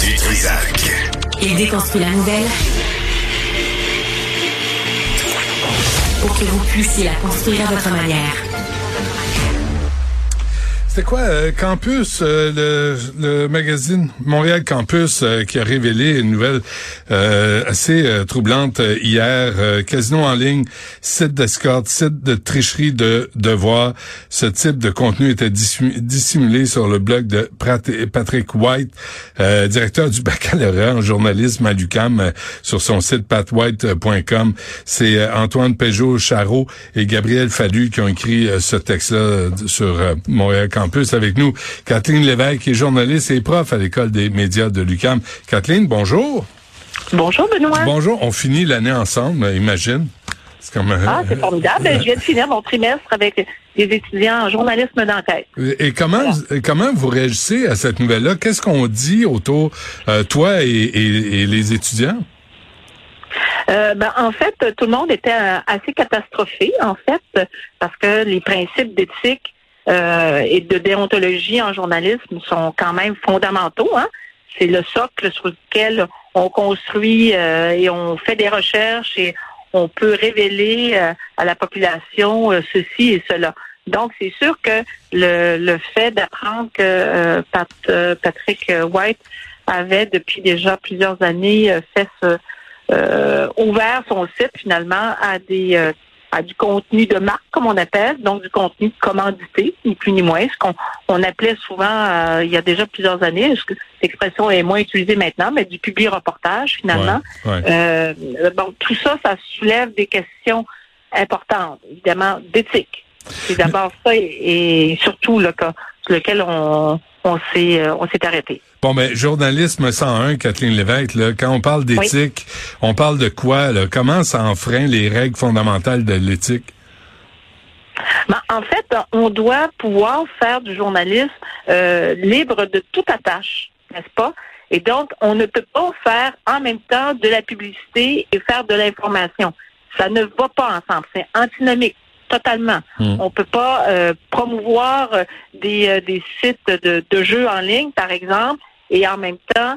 Du. Il déconstruit la nouvelle pour que vous puissiez la construire à votre manière. C'était quoi, euh, Campus, euh, le, magazine Montréal Campus euh, qui a révélé une nouvelle assez troublante hier. casino en ligne, site d'escorte, site de tricherie de devoir. Ce type de contenu était dissimulé sur le blog de Patrick White, directeur du baccalauréat en journalisme à l'UQAM, sur son site patwhite.com. C'est Antoine Peugeot-Charot et Gabriel Fallu qui ont écrit ce texte-là sur Montréal Campus plus avec nous Kathleen Lévesque, qui est journaliste et prof à l'École des médias de l'UQAM. Kathleen, bonjour. Bonjour, Benoît. Bonjour. On finit l'année ensemble, imagine. C'est comme, ah, c'est formidable. Je viens de finir mon trimestre avec des étudiants en journalisme d'enquête. Et comment comment vous réagissez à cette nouvelle-là? Qu'est-ce qu'on dit autour, euh, toi et, les étudiants? Euh, ben, en fait, tout le monde était euh, assez catastrophé, en fait, parce que les principes d'éthique euh, et de déontologie en journalisme sont quand même fondamentaux. Hein? C'est le socle sur lequel on construit euh, et on fait des recherches et on peut révéler euh, à la population ceci et cela. Donc, c'est sûr que le, le fait d'apprendre que Pat, Patrick White avait depuis déjà plusieurs années fait ce, ouvert son site finalement à des à du contenu de marque, comme on appelle, donc du contenu commandité, ni plus ni moins, ce qu'on on appelait souvent euh, il y a déjà plusieurs années, cette expression est moins utilisée maintenant, mais du public reportage finalement. Euh, bon, tout ça, ça soulève des questions importantes, évidemment, d'éthique. C'est d'abord ça et, surtout le cas sur lequel on, on s'est euh, on s'est arrêté. Bon, ben, journalisme 101, Kathleen Lévesque, là, quand on parle d'éthique, on parle de quoi? Là? Comment ça enfreint les règles fondamentales de l'éthique? Ben, en fait, on doit pouvoir faire du journalisme euh, libre de toute attache, n'est-ce pas? Et donc, on ne peut pas faire en même temps de la publicité et faire de l'information. Ça ne va pas ensemble. C'est antinomique totalement. Hmm. On peut pas euh, promouvoir euh, des, euh, des sites de, de, jeux en ligne, par exemple, et en même temps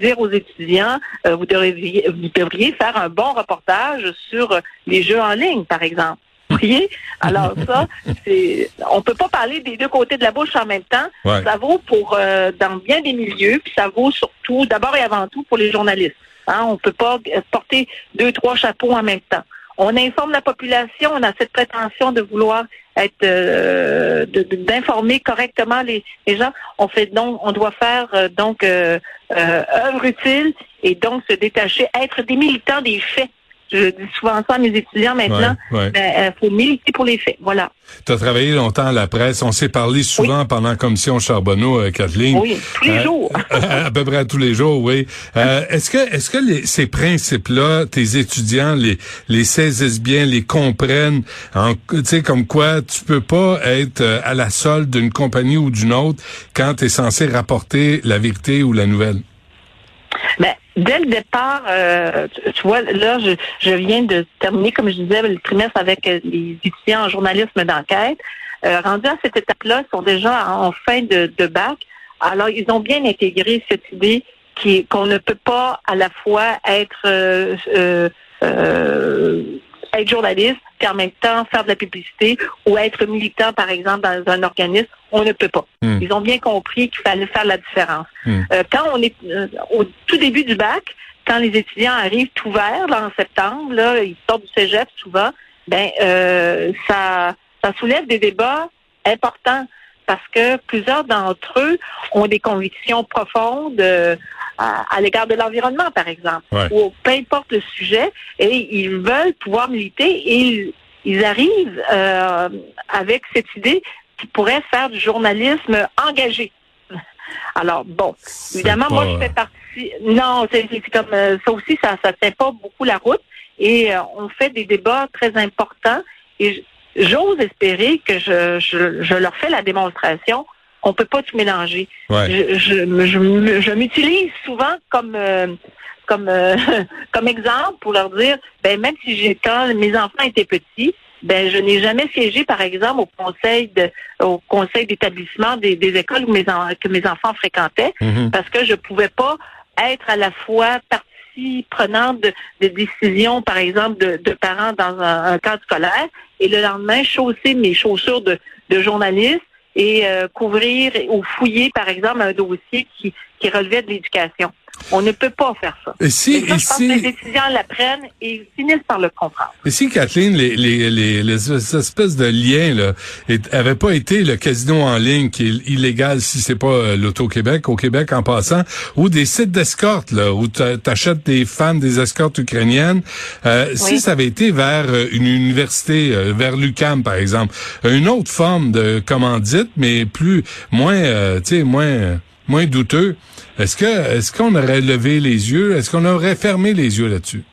dire aux étudiants vous devriez vous devriez faire un bon reportage sur les jeux en ligne, par exemple. Vous voyez? Alors ça, c'est on peut pas parler des deux côtés de la bouche en même temps. Ça vaut pour dans bien des milieux, puis ça vaut surtout d'abord et avant tout pour les journalistes. Hein? On peut pas porter deux, trois chapeaux en même temps on informe la population, on a cette prétention de vouloir être euh, d'informer correctement les, gens. On fait donc, on doit faire euh, donc euh, œuvre utile et donc se détacher, être des militants des faits je dis souvent ça à mes étudiants maintenant, il ben, euh, faut militer pour les faits. Voilà. Tu as travaillé longtemps à la presse. On s'est parlé souvent pendant la commission Charbonneau, euh, Kathleen. Oui, tous les euh, jours. à peu près tous les jours, oui. est-ce que est-ce que ces principes-là, tes étudiants les les saisissent bien, les comprennent, tu sais comme quoi tu peux pas être à la solde d'une compagnie ou d'une autre quand tu es censé rapporter la vérité ou la nouvelle? Ben, dès le départ, euh, tu, vois, là, je, je, viens de terminer, comme je disais, le trimestre avec euh, les étudiants en journalisme d'enquête. Euh, rendus à cette étape-là, ils sont déjà en fin de, de bac. Alors, ils ont bien intégré cette idée qu'on ne peut pas à la fois être euh, euh être journaliste, puis en même temps faire de la publicité ou être militant, par exemple, dans un organisme, on ne peut pas. Hmm. Ils ont bien compris qu'il fallait faire la différence. Hmm. Euh, quand on est euh, au tout début du bac, quand les étudiants arrivent tout verts là, en septembre, là, ils sortent du cégep souvent, ben euh, ça, ça soulève des débats importants parce que plusieurs d'entre eux ont des convictions profondes à, l'égard de l'environnement, par exemple, ou peu importe le sujet, et ils veulent pouvoir militer et ils, arrivent euh, avec cette idée qu'ils pourraient faire du journalisme engagé. Alors, bon, évidemment, moi, je fais partie... Non, c'est comme euh, ça aussi, ça ne tient pas beaucoup la route, et euh, on fait des débats très importants, et j'ose espérer que je, je, je leur fais la démonstration on peut pas tout mélanger. Je, je, je, m'utilise souvent comme euh, comme euh, comme exemple pour leur dire, ben même si j'ai quand mes enfants étaient petits, ben je n'ai jamais siégé, par exemple, au conseil de, au conseil d'établissement des, des écoles où mes que mes enfants fréquentaient, Mhm. parce que je pouvais pas être à la fois partie prenante de, de décisions, par exemple, de, de parents dans un, un cadre scolaire, et le lendemain chausser mes chaussures de, de journaliste et euh, couvrir ou fouiller, par exemple, un dossier qui, qui relevait de l'éducation. On ne peut pas faire ça. Et si, Et ça, et je pense que les étudiants l'apprennent et finissent par le comprendre. et si Kathleen, les, les, les, les espèces de liens là, est- avaient pas été le casino en ligne qui est illégal si c'est pas euh, l'Auto-Québec, au Québec en passant, ou des sites d'escorte là, où t'a- t'achètes des femmes des escortes ukrainiennes, euh, si ça avait été vers euh, une université, euh, vers l'UCAM par exemple, une autre forme de commandite, mais plus moins, euh, tu sais, moins moins douteux. Est-ce que est-ce qu'on aurait levé les yeux? Est-ce qu'on aurait fermé les yeux là-dessus?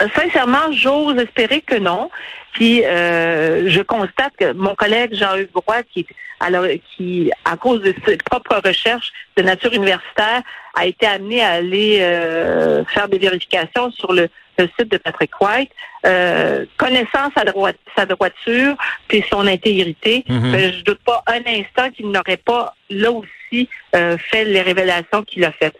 Euh, sincèrement, j'ose espérer que non. Puis euh, je constate que mon collègue Jean-Hugues Roy, qui, à cause de ses propres recherches de nature universitaire, a été amené à aller euh, faire des vérifications sur le, le site de Patrick White, euh, connaissant sa, droite, sa droiture puis son intégrité, Mhm. ben, je doute pas un instant qu'il n'aurait pas là aussi euh, fait les révélations qu'il a faites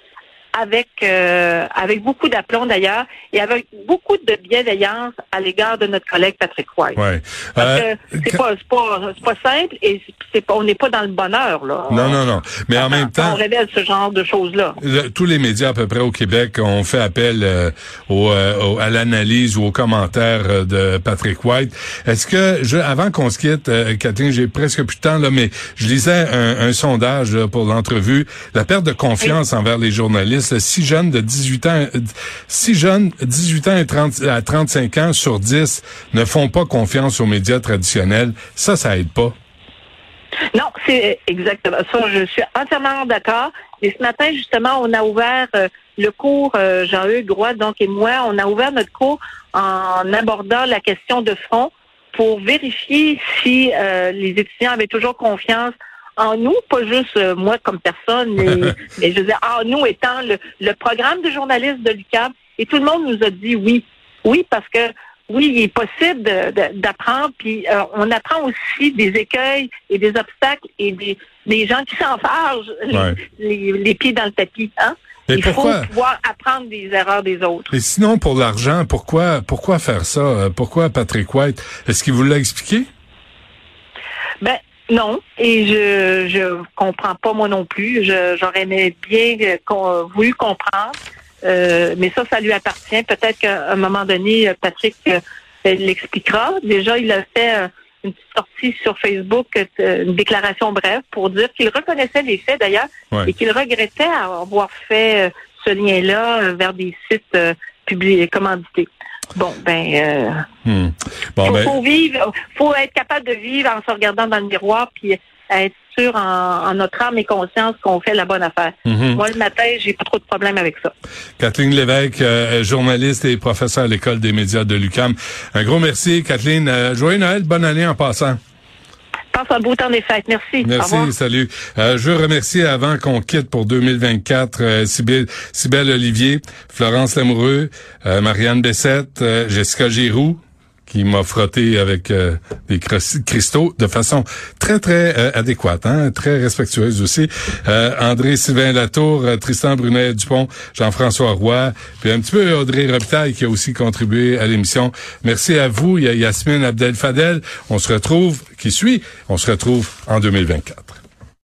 avec euh, avec beaucoup d'aplomb d'ailleurs et avec beaucoup de bienveillance à l'égard de notre collègue Patrick White. Ouais. Parce Euh, que c'est quand- pas c'est pas c'est pas simple et c'est pas on n'est pas dans le bonheur là. Non, non, non. Mais en même temps, on révèle ce genre de choses là. le- tous les médias à peu près au Québec ont fait appel euh, au, euh, au- à l'analyse ou aux commentaires euh, de Patrick White. Est-ce que, je, avant qu'on se quitte, Catherine, j'ai presque plus de temps là, mais je lisais un, un sondage là, pour l'entrevue, la perte de confiance envers les journalistes. Là, Si jeunes de 18 ans, euh, jeunes 18 ans et 30, à 35 ans sur 10 ne font pas confiance aux médias traditionnels, ça, ça aide pas. Non, c'est exactement ça. Je suis entièrement d'accord. Et ce matin, justement, on a ouvert euh, le cours, euh, Jean-Hugues Roy, donc et moi, on a ouvert notre cours en abordant la question de fond pour vérifier si les étudiants avaient toujours confiance en nous, pas juste euh, moi comme personne, mais, mais je veux dire, en nous étant le, le programme de journalistes de l'UQAM. Et tout le monde nous a dit oui. Oui, parce que oui, il est possible d'apprendre, puis euh, on apprend aussi des écueils et des obstacles et des, des gens qui s'enfargent les, Ouais. les, les pieds dans le tapis. Hein? Mais il pourquoi? faut pouvoir apprendre des erreurs des autres. Et sinon, pour l'argent, pourquoi, pourquoi faire ça? Euh, Pourquoi Patrick White? Est-ce qu'il vous l'a expliqué? Ben non, et je je comprends pas moi non plus. Je- J'aurais aimé bien qu'on- voulu comprendre, Euh, mais ça, ça lui appartient. Peut-être qu'à un moment donné, Patrick euh, l'expliquera. Déjà, il a fait euh, une petite sortie sur Facebook, euh, une déclaration brève pour dire qu'il reconnaissait les faits d'ailleurs Ouais. et qu'il regrettait avoir fait ce lien-là vers des sites publiés, commandités. Bon, ben, euh, Hmm. Bon, faut, ben, faut vivre, faut être capable de vivre en se regardant dans le miroir puis être sûr en, en notre âme et conscience qu'on fait la bonne affaire. mhm. Moi, le matin, j'ai pas trop de problème avec ça. Kathleen Lévesque, euh, journaliste et professeur à l'École des médias de l'UCAM. Un gros merci, Kathleen. Euh, joyeux Noël, bonne année en passant. Passe un beau temps des fêtes. Merci. Merci, salut. Euh, je veux remercier avant qu'on quitte pour 2024 euh, Sybille, Sybelle Olivier, Florence Lamoureux, euh, Marianne Bessette, euh, Jessica Giroux, qui m'a frotté avec euh, des cristaux de façon très, très euh, adéquate, hein, très respectueuse aussi. Euh, André Sylvain Latour, euh, Tristan Brunet-Dupont, Jean-François Roy, puis un petit peu Audrey Reptaille qui a aussi contribué à l'émission. Merci à vous. Il y a Yasmine Abdel-Fadel. On se retrouve, qui suit, on se retrouve en 2024.